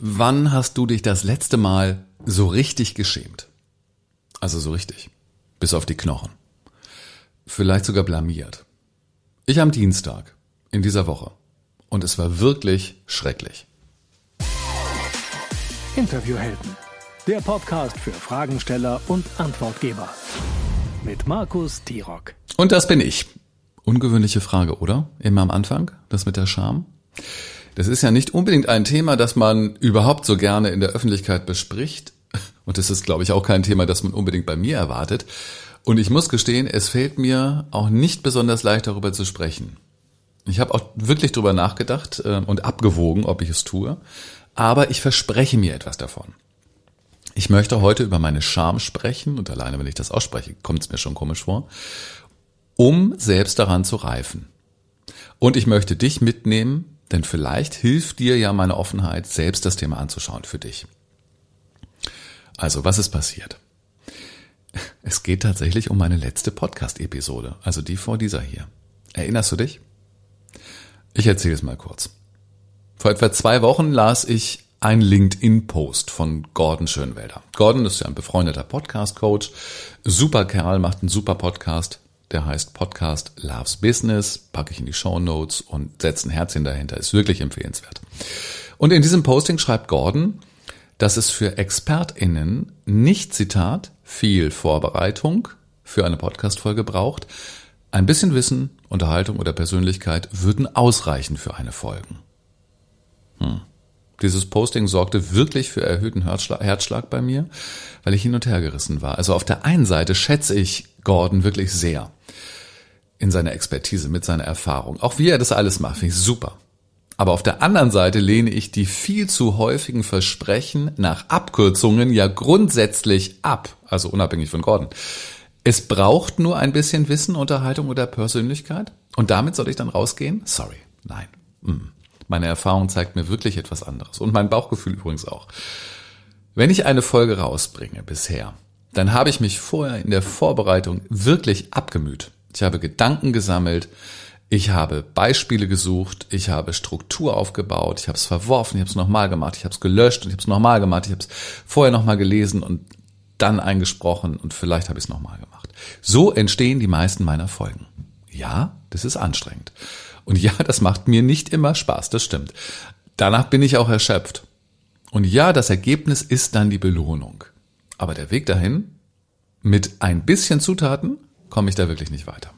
Wann hast du dich das letzte Mal so richtig geschämt? Also so richtig. Bis auf die Knochen. Vielleicht sogar blamiert. Ich am Dienstag in dieser Woche. Und es war wirklich schrecklich. Interviewhelden. Der Podcast für Fragensteller und Antwortgeber. Mit Markus Tirock. Und das bin ich. Ungewöhnliche Frage, oder? Immer am Anfang, das mit der Scham. Das ist ja nicht unbedingt ein Thema, das man überhaupt so gerne in der Öffentlichkeit bespricht. Und das ist, glaube ich, auch kein Thema, das man unbedingt bei mir erwartet. Und ich muss gestehen, es fällt mir auch nicht besonders leicht, darüber zu sprechen. Ich habe auch wirklich darüber nachgedacht äh, und abgewogen, ob ich es tue. Aber ich verspreche mir etwas davon. Ich möchte heute über meine Scham sprechen und alleine, wenn ich das ausspreche, kommt es mir schon komisch vor, um selbst daran zu reifen. Und ich möchte dich mitnehmen denn vielleicht hilft dir ja meine Offenheit, selbst das Thema anzuschauen für dich. Also, was ist passiert? Es geht tatsächlich um meine letzte Podcast-Episode, also die vor dieser hier. Erinnerst du dich? Ich erzähle es mal kurz. Vor etwa zwei Wochen las ich ein LinkedIn-Post von Gordon Schönwelder. Gordon ist ja ein befreundeter Podcast-Coach, super Kerl, macht einen super Podcast, der heißt Podcast Loves Business, packe ich in die Show Notes und setze ein Herzchen dahinter, ist wirklich empfehlenswert. Und in diesem Posting schreibt Gordon, dass es für ExpertInnen nicht, Zitat, viel Vorbereitung für eine Podcast-Folge braucht. Ein bisschen Wissen, Unterhaltung oder Persönlichkeit würden ausreichen für eine Folge. Hm. Dieses Posting sorgte wirklich für erhöhten Herzschlag, Herzschlag bei mir, weil ich hin und her gerissen war. Also auf der einen Seite schätze ich Gordon wirklich sehr in seiner Expertise, mit seiner Erfahrung. Auch wie er das alles macht, finde ich super. Aber auf der anderen Seite lehne ich die viel zu häufigen Versprechen nach Abkürzungen ja grundsätzlich ab, also unabhängig von Gordon. Es braucht nur ein bisschen Wissen, Unterhaltung oder Persönlichkeit und damit soll ich dann rausgehen? Sorry, nein. Mm. Meine Erfahrung zeigt mir wirklich etwas anderes und mein Bauchgefühl übrigens auch. Wenn ich eine Folge rausbringe bisher, dann habe ich mich vorher in der Vorbereitung wirklich abgemüht. Ich habe Gedanken gesammelt, ich habe Beispiele gesucht, ich habe Struktur aufgebaut, ich habe es verworfen, ich habe es nochmal gemacht, ich habe es gelöscht und ich habe es nochmal gemacht, ich habe es vorher nochmal gelesen und dann eingesprochen und vielleicht habe ich es nochmal gemacht. So entstehen die meisten meiner Folgen. Ja, das ist anstrengend. Und ja, das macht mir nicht immer Spaß, das stimmt. Danach bin ich auch erschöpft. Und ja, das Ergebnis ist dann die Belohnung. Aber der Weg dahin, mit ein bisschen Zutaten, komme ich da wirklich nicht weiter.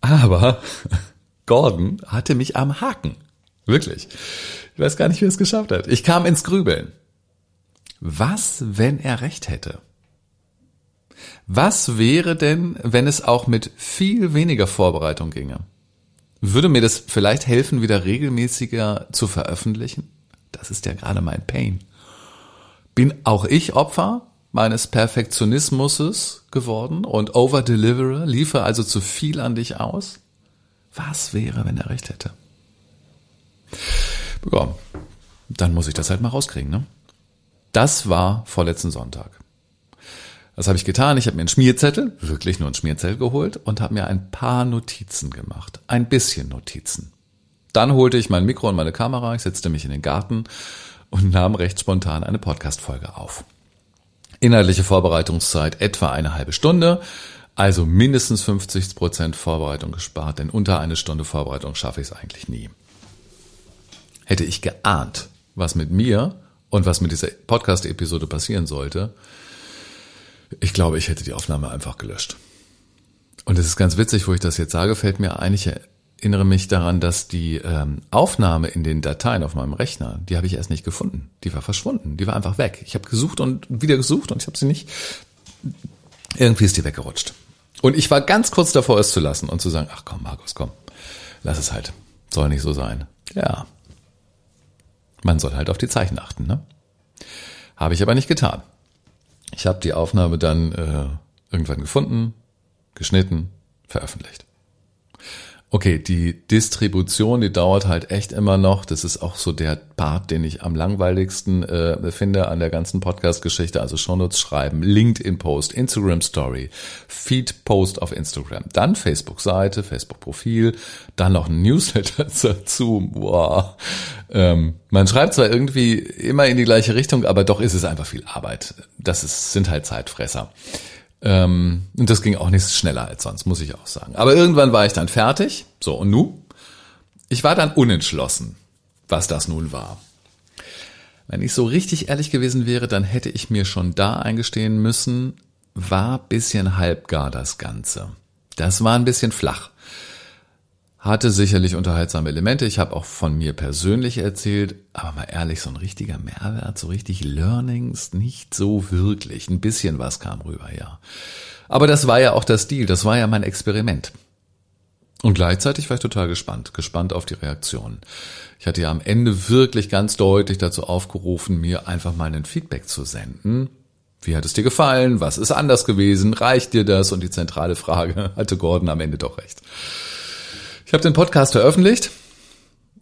Aber Gordon hatte mich am Haken. Wirklich. Ich weiß gar nicht, wie er es geschafft hat. Ich kam ins Grübeln. Was, wenn er recht hätte? Was wäre denn, wenn es auch mit viel weniger Vorbereitung ginge? Würde mir das vielleicht helfen, wieder regelmäßiger zu veröffentlichen? Das ist ja gerade mein Pain. Bin auch ich Opfer meines Perfektionismus geworden und overdeliverer, liefere also zu viel an dich aus? Was wäre, wenn er recht hätte? Ja, dann muss ich das halt mal rauskriegen, ne? Das war vorletzten Sonntag. Was habe ich getan? Ich habe mir einen Schmierzettel, wirklich nur einen Schmierzettel geholt und habe mir ein paar Notizen gemacht. Ein bisschen Notizen. Dann holte ich mein Mikro und meine Kamera, ich setzte mich in den Garten und nahm recht spontan eine Podcast-Folge auf. Inhaltliche Vorbereitungszeit etwa eine halbe Stunde, also mindestens 50 Prozent Vorbereitung gespart, denn unter eine Stunde Vorbereitung schaffe ich es eigentlich nie. Hätte ich geahnt, was mit mir und was mit dieser Podcast-Episode passieren sollte, ich glaube, ich hätte die Aufnahme einfach gelöscht. Und es ist ganz witzig, wo ich das jetzt sage, fällt mir ein, ich erinnere mich daran, dass die ähm, Aufnahme in den Dateien auf meinem Rechner, die habe ich erst nicht gefunden. Die war verschwunden. Die war einfach weg. Ich habe gesucht und wieder gesucht und ich habe sie nicht. Irgendwie ist die weggerutscht. Und ich war ganz kurz davor, es zu lassen und zu sagen, ach komm, Markus, komm, lass es halt. Soll nicht so sein. Ja. Man soll halt auf die Zeichen achten, ne? Habe ich aber nicht getan. Ich habe die Aufnahme dann äh, irgendwann gefunden, geschnitten, veröffentlicht. Okay, die Distribution, die dauert halt echt immer noch. Das ist auch so der Part, den ich am langweiligsten äh, finde an der ganzen Podcast-Geschichte. Also Shownotes schreiben, LinkedIn-Post, Instagram-Story, Feed-Post auf Instagram, dann Facebook-Seite, Facebook-Profil, dann noch ein Newsletter dazu. Boah. Ähm, man schreibt zwar irgendwie immer in die gleiche Richtung, aber doch ist es einfach viel Arbeit. Das ist, sind halt Zeitfresser. Ähm, und das ging auch nicht schneller als sonst, muss ich auch sagen. Aber irgendwann war ich dann fertig. So, und nu? Ich war dann unentschlossen, was das nun war. Wenn ich so richtig ehrlich gewesen wäre, dann hätte ich mir schon da eingestehen müssen, war bisschen halbgar das Ganze. Das war ein bisschen flach hatte sicherlich unterhaltsame Elemente. Ich habe auch von mir persönlich erzählt, aber mal ehrlich, so ein richtiger Mehrwert, so richtig Learnings, nicht so wirklich. Ein bisschen was kam rüber, ja. Aber das war ja auch das Deal, das war ja mein Experiment. Und gleichzeitig war ich total gespannt, gespannt auf die Reaktion. Ich hatte ja am Ende wirklich ganz deutlich dazu aufgerufen, mir einfach mal ein Feedback zu senden. Wie hat es dir gefallen? Was ist anders gewesen? Reicht dir das? Und die zentrale Frage hatte Gordon am Ende doch recht. Ich habe den Podcast veröffentlicht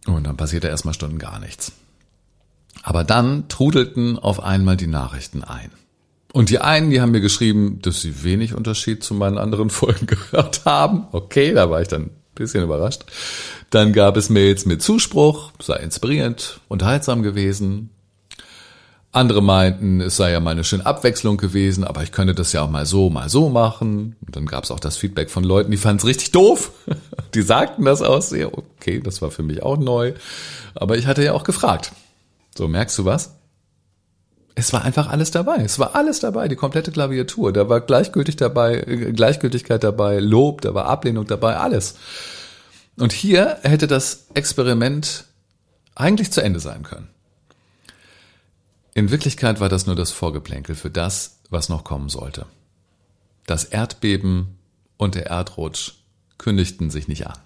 und dann passierte erstmal Stunden gar nichts. Aber dann trudelten auf einmal die Nachrichten ein. Und die einen, die haben mir geschrieben, dass sie wenig Unterschied zu meinen anderen Folgen gehört haben. Okay, da war ich dann ein bisschen überrascht. Dann gab es Mails mit Zuspruch, sei inspirierend, unterhaltsam gewesen. Andere meinten, es sei ja mal eine schöne Abwechslung gewesen, aber ich könnte das ja auch mal so, mal so machen. Und dann gab es auch das Feedback von Leuten, die fanden es richtig doof. Die sagten das auch sehr. Okay, das war für mich auch neu. Aber ich hatte ja auch gefragt. So, merkst du was? Es war einfach alles dabei. Es war alles dabei, die komplette Klaviatur. Da war gleichgültig dabei, Gleichgültigkeit dabei, Lob, da war Ablehnung dabei, alles. Und hier hätte das Experiment eigentlich zu Ende sein können. In Wirklichkeit war das nur das Vorgeplänkel für das, was noch kommen sollte. Das Erdbeben und der Erdrutsch kündigten sich nicht an.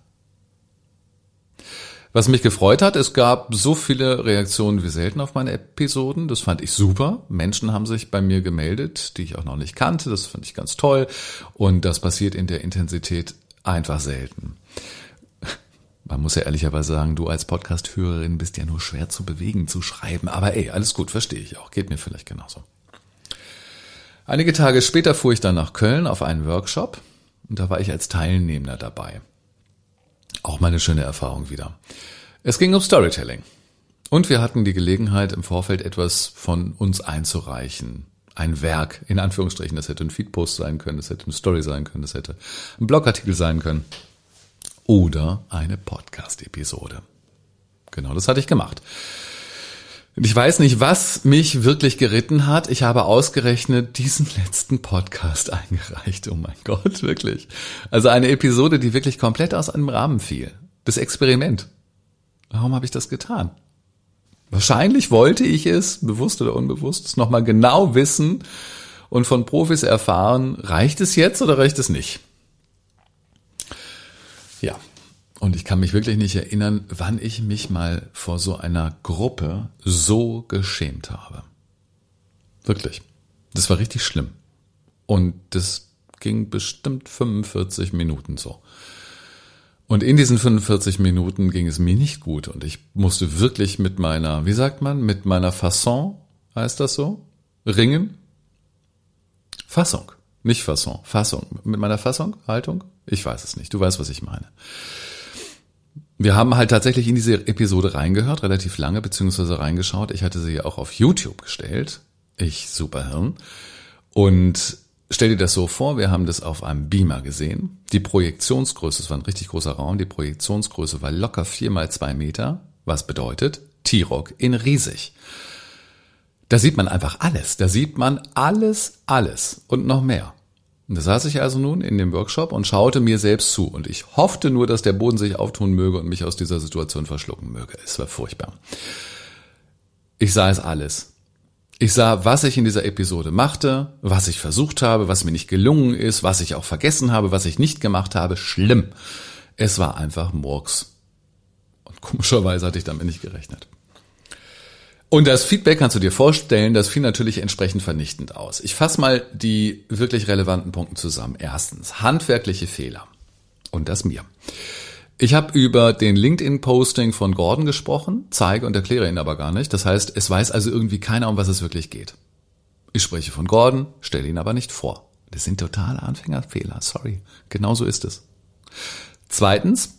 Was mich gefreut hat, es gab so viele Reaktionen wie selten auf meine Episoden. Das fand ich super. Menschen haben sich bei mir gemeldet, die ich auch noch nicht kannte. Das fand ich ganz toll. Und das passiert in der Intensität einfach selten. Man muss ja ehrlicherweise sagen, du als Podcast-Hörerin bist ja nur schwer zu bewegen, zu schreiben. Aber ey, alles gut, verstehe ich auch. Geht mir vielleicht genauso. Einige Tage später fuhr ich dann nach Köln auf einen Workshop und da war ich als Teilnehmer dabei. Auch meine schöne Erfahrung wieder. Es ging um Storytelling. Und wir hatten die Gelegenheit, im Vorfeld etwas von uns einzureichen. Ein Werk, in Anführungsstrichen. Das hätte ein Feedpost sein können, das hätte eine Story sein können, das hätte ein Blogartikel sein können oder eine Podcast-Episode. Genau das hatte ich gemacht. Ich weiß nicht, was mich wirklich geritten hat. Ich habe ausgerechnet diesen letzten Podcast eingereicht. Oh mein Gott, wirklich. Also eine Episode, die wirklich komplett aus einem Rahmen fiel. Das Experiment. Warum habe ich das getan? Wahrscheinlich wollte ich es, bewusst oder unbewusst, nochmal genau wissen und von Profis erfahren, reicht es jetzt oder reicht es nicht? Ja, und ich kann mich wirklich nicht erinnern, wann ich mich mal vor so einer Gruppe so geschämt habe. Wirklich. Das war richtig schlimm. Und das ging bestimmt 45 Minuten so. Und in diesen 45 Minuten ging es mir nicht gut und ich musste wirklich mit meiner, wie sagt man, mit meiner Fasson, heißt das so, ringen. Fassung, nicht Fasson, Fassung. Mit meiner Fassung, Haltung? Ich weiß es nicht. Du weißt, was ich meine. Wir haben halt tatsächlich in diese Episode reingehört, relativ lange, beziehungsweise reingeschaut. Ich hatte sie auch auf YouTube gestellt. Ich, Superhirn. Und stell dir das so vor, wir haben das auf einem Beamer gesehen. Die Projektionsgröße, es war ein richtig großer Raum, die Projektionsgröße war locker vier mal zwei Meter, was bedeutet T-Rock in riesig. Da sieht man einfach alles. Da sieht man alles, alles und noch mehr. Und da saß ich also nun in dem Workshop und schaute mir selbst zu. Und ich hoffte nur, dass der Boden sich auftun möge und mich aus dieser Situation verschlucken möge. Es war furchtbar. Ich sah es alles. Ich sah, was ich in dieser Episode machte, was ich versucht habe, was mir nicht gelungen ist, was ich auch vergessen habe, was ich nicht gemacht habe. Schlimm. Es war einfach Murks. Und komischerweise hatte ich damit nicht gerechnet. Und das Feedback kannst du dir vorstellen, das fiel natürlich entsprechend vernichtend aus. Ich fasse mal die wirklich relevanten Punkte zusammen. Erstens, handwerkliche Fehler. Und das mir. Ich habe über den LinkedIn-Posting von Gordon gesprochen, zeige und erkläre ihn aber gar nicht. Das heißt, es weiß also irgendwie keiner, um was es wirklich geht. Ich spreche von Gordon, stelle ihn aber nicht vor. Das sind totale Anfängerfehler, sorry. Genauso ist es. Zweitens,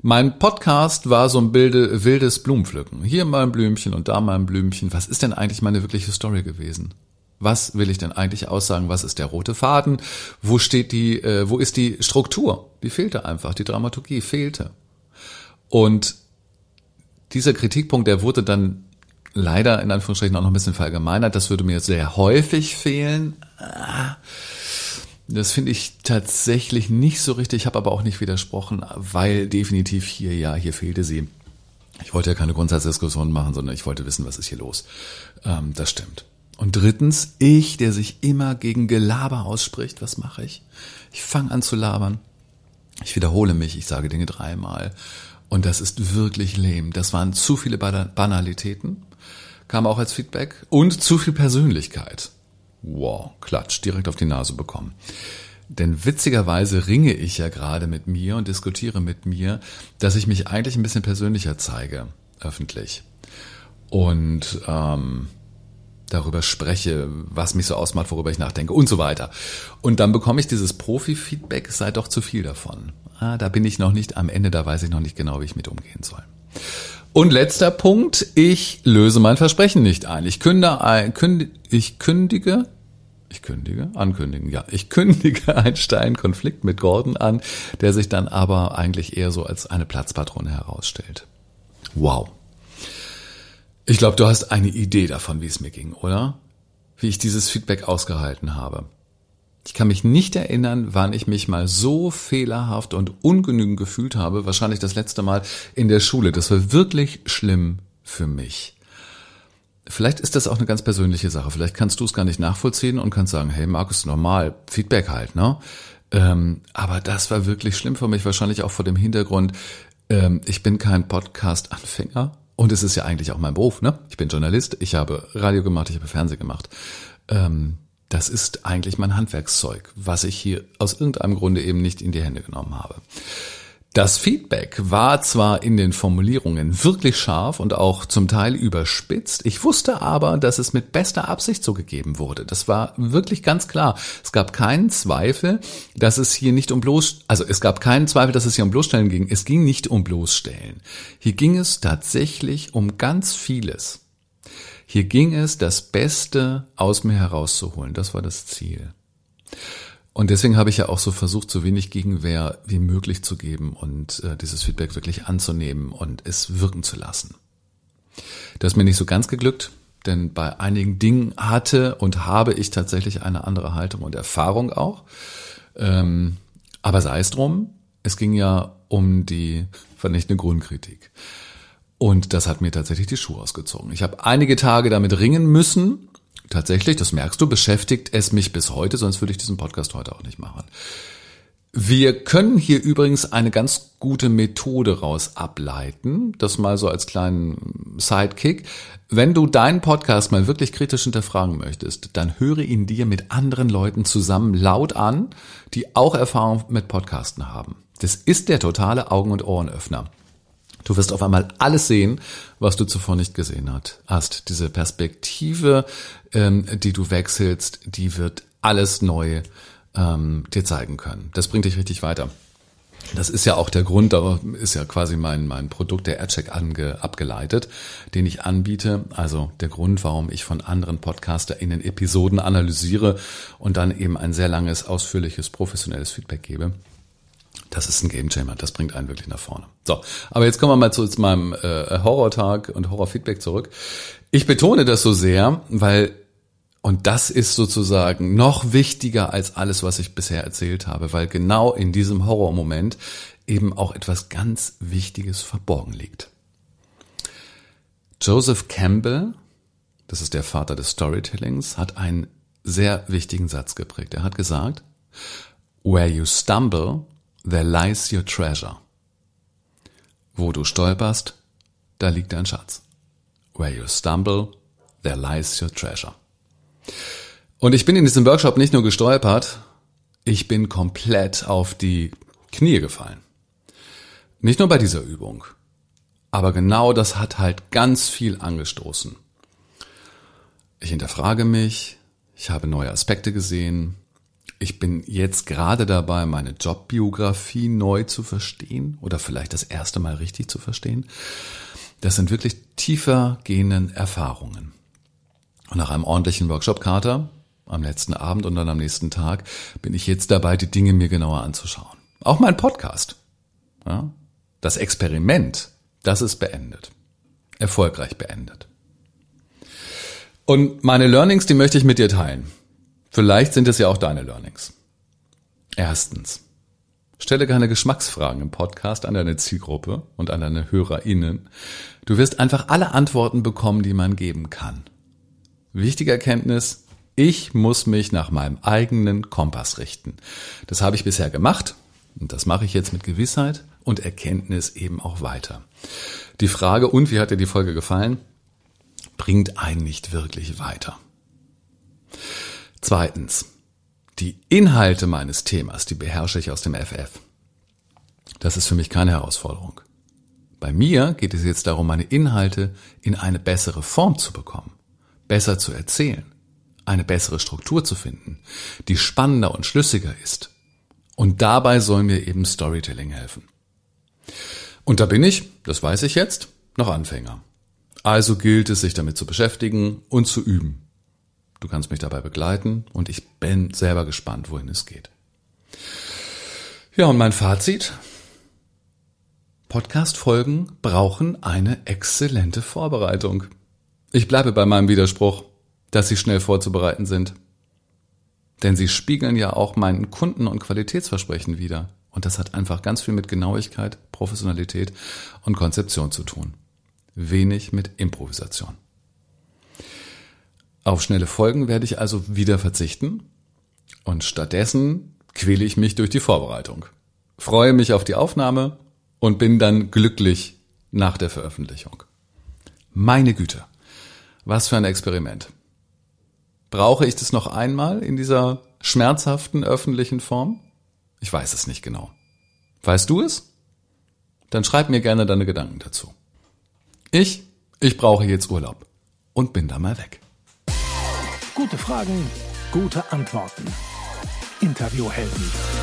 mein Podcast war so ein wilde, wildes Blumenpflücken. Hier mal ein Blümchen und da mal ein Blümchen. Was ist denn eigentlich meine wirkliche Story gewesen? Was will ich denn eigentlich aussagen? Was ist der rote Faden? Wo steht die, äh, wo ist die Struktur? Die fehlte einfach. Die Dramaturgie fehlte. Und dieser Kritikpunkt, der wurde dann leider in Anführungsstrichen auch noch ein bisschen verallgemeinert. Das würde mir sehr häufig fehlen. Ah. Das finde ich tatsächlich nicht so richtig, Ich habe aber auch nicht widersprochen, weil definitiv hier, ja, hier fehlte sie. Ich wollte ja keine Grundsatzdiskussion machen, sondern ich wollte wissen, was ist hier los. Ähm, das stimmt. Und drittens, ich, der sich immer gegen Gelaber ausspricht, was mache ich? Ich fange an zu labern. Ich wiederhole mich, ich sage Dinge dreimal. Und das ist wirklich lame. Das waren zu viele Banalitäten, kam auch als Feedback, und zu viel Persönlichkeit. Wow, Klatsch, direkt auf die Nase bekommen. Denn witzigerweise ringe ich ja gerade mit mir und diskutiere mit mir, dass ich mich eigentlich ein bisschen persönlicher zeige, öffentlich. Und ähm, darüber spreche, was mich so ausmacht, worüber ich nachdenke und so weiter. Und dann bekomme ich dieses Profi-Feedback, sei doch zu viel davon. Ah, da bin ich noch nicht am Ende, da weiß ich noch nicht genau, wie ich mit umgehen soll. Und letzter Punkt, ich löse mein Versprechen nicht ein. Ich kündige, ich kündige, ich kündige, ankündigen, ja, ich kündige einen steilen Konflikt mit Gordon an, der sich dann aber eigentlich eher so als eine Platzpatrone herausstellt. Wow. Ich glaube, du hast eine Idee davon, wie es mir ging, oder? Wie ich dieses Feedback ausgehalten habe. Ich kann mich nicht erinnern, wann ich mich mal so fehlerhaft und ungenügend gefühlt habe. Wahrscheinlich das letzte Mal in der Schule. Das war wirklich schlimm für mich. Vielleicht ist das auch eine ganz persönliche Sache. Vielleicht kannst du es gar nicht nachvollziehen und kannst sagen, hey Markus, normal, Feedback halt, ne? Ähm, aber das war wirklich schlimm für mich, wahrscheinlich auch vor dem Hintergrund, ähm, ich bin kein Podcast-Anfänger und es ist ja eigentlich auch mein Beruf, ne? Ich bin Journalist, ich habe Radio gemacht, ich habe Fernsehen gemacht. Ähm, das ist eigentlich mein Handwerkszeug, was ich hier aus irgendeinem Grunde eben nicht in die Hände genommen habe. Das Feedback war zwar in den Formulierungen wirklich scharf und auch zum Teil überspitzt, ich wusste aber, dass es mit bester Absicht so gegeben wurde. Das war wirklich ganz klar. Es gab keinen Zweifel, dass es hier nicht um bloß, also es gab keinen Zweifel, dass es hier um Bloßstellen ging. Es ging nicht um Bloßstellen. Hier ging es tatsächlich um ganz vieles. Hier ging es, das Beste aus mir herauszuholen. Das war das Ziel. Und deswegen habe ich ja auch so versucht, so wenig Gegenwehr wie möglich zu geben und äh, dieses Feedback wirklich anzunehmen und es wirken zu lassen. Das ist mir nicht so ganz geglückt, denn bei einigen Dingen hatte und habe ich tatsächlich eine andere Haltung und Erfahrung auch. Ähm, aber sei es drum, es ging ja um die vernichtende Grundkritik. Und das hat mir tatsächlich die Schuhe ausgezogen. Ich habe einige Tage damit ringen müssen, Tatsächlich, das merkst du, beschäftigt es mich bis heute, sonst würde ich diesen Podcast heute auch nicht machen. Wir können hier übrigens eine ganz gute Methode raus ableiten, das mal so als kleinen Sidekick. Wenn du deinen Podcast mal wirklich kritisch hinterfragen möchtest, dann höre ihn dir mit anderen Leuten zusammen laut an, die auch Erfahrung mit Podcasten haben. Das ist der totale Augen- und Ohrenöffner. Du wirst auf einmal alles sehen, was du zuvor nicht gesehen hast. Diese Perspektive, ähm, die du wechselst, die wird alles neu ähm, dir zeigen können. Das bringt dich richtig weiter. Das ist ja auch der Grund, da ist ja quasi mein, mein Produkt, der AdCheck, ange, abgeleitet, den ich anbiete. Also der Grund, warum ich von anderen PodcasterInnen Episoden analysiere und dann eben ein sehr langes, ausführliches, professionelles Feedback gebe. Das ist ein Gamechanger, das bringt einen wirklich nach vorne. So, aber jetzt kommen wir mal zu meinem äh, Horrortag und Horrorfeedback zurück. Ich betone das so sehr, weil und das ist sozusagen noch wichtiger als alles, was ich bisher erzählt habe, weil genau in diesem Horrormoment eben auch etwas ganz Wichtiges verborgen liegt. Joseph Campbell, das ist der Vater des Storytellings, hat einen sehr wichtigen Satz geprägt. Er hat gesagt, Where you stumble, There lies your treasure. Wo du stolperst, da liegt dein Schatz. Where you stumble, there lies your treasure. Und ich bin in diesem Workshop nicht nur gestolpert, ich bin komplett auf die Knie gefallen. Nicht nur bei dieser Übung. Aber genau das hat halt ganz viel angestoßen. Ich hinterfrage mich, ich habe neue Aspekte gesehen, ich bin jetzt gerade dabei, meine Jobbiografie neu zu verstehen oder vielleicht das erste Mal richtig zu verstehen. Das sind wirklich tiefer gehenden Erfahrungen. Und nach einem ordentlichen Workshop-Kater am letzten Abend und dann am nächsten Tag bin ich jetzt dabei, die Dinge mir genauer anzuschauen. Auch mein Podcast. Ja, das Experiment, das ist beendet. Erfolgreich beendet. Und meine Learnings, die möchte ich mit dir teilen. Vielleicht sind es ja auch deine Learnings. Erstens. Stelle keine Geschmacksfragen im Podcast an deine Zielgruppe und an deine HörerInnen. Du wirst einfach alle Antworten bekommen, die man geben kann. Wichtige Erkenntnis, ich muss mich nach meinem eigenen Kompass richten. Das habe ich bisher gemacht und das mache ich jetzt mit Gewissheit und Erkenntnis eben auch weiter. Die Frage, und wie hat dir die Folge gefallen, bringt einen nicht wirklich weiter. Zweitens, die Inhalte meines Themas, die beherrsche ich aus dem FF. Das ist für mich keine Herausforderung. Bei mir geht es jetzt darum, meine Inhalte in eine bessere Form zu bekommen, besser zu erzählen, eine bessere Struktur zu finden, die spannender und schlüssiger ist. Und dabei soll mir eben Storytelling helfen. Und da bin ich, das weiß ich jetzt, noch Anfänger. Also gilt es, sich damit zu beschäftigen und zu üben. Du kannst mich dabei begleiten und ich bin selber gespannt, wohin es geht. Ja, und mein Fazit? Podcast-Folgen brauchen eine exzellente Vorbereitung. Ich bleibe bei meinem Widerspruch, dass sie schnell vorzubereiten sind. Denn sie spiegeln ja auch meinen Kunden- und Qualitätsversprechen wider. Und das hat einfach ganz viel mit Genauigkeit, Professionalität und Konzeption zu tun. Wenig mit Improvisation. Auf schnelle Folgen werde ich also wieder verzichten und stattdessen quäle ich mich durch die Vorbereitung. Freue mich auf die Aufnahme und bin dann glücklich nach der Veröffentlichung. Meine Güte, was für ein Experiment. Brauche ich das noch einmal in dieser schmerzhaften öffentlichen Form? Ich weiß es nicht genau. Weißt du es? Dann schreib mir gerne deine Gedanken dazu. Ich, ich brauche jetzt Urlaub und bin da mal weg. Gute Fragen, gute Antworten. Interviewhelden.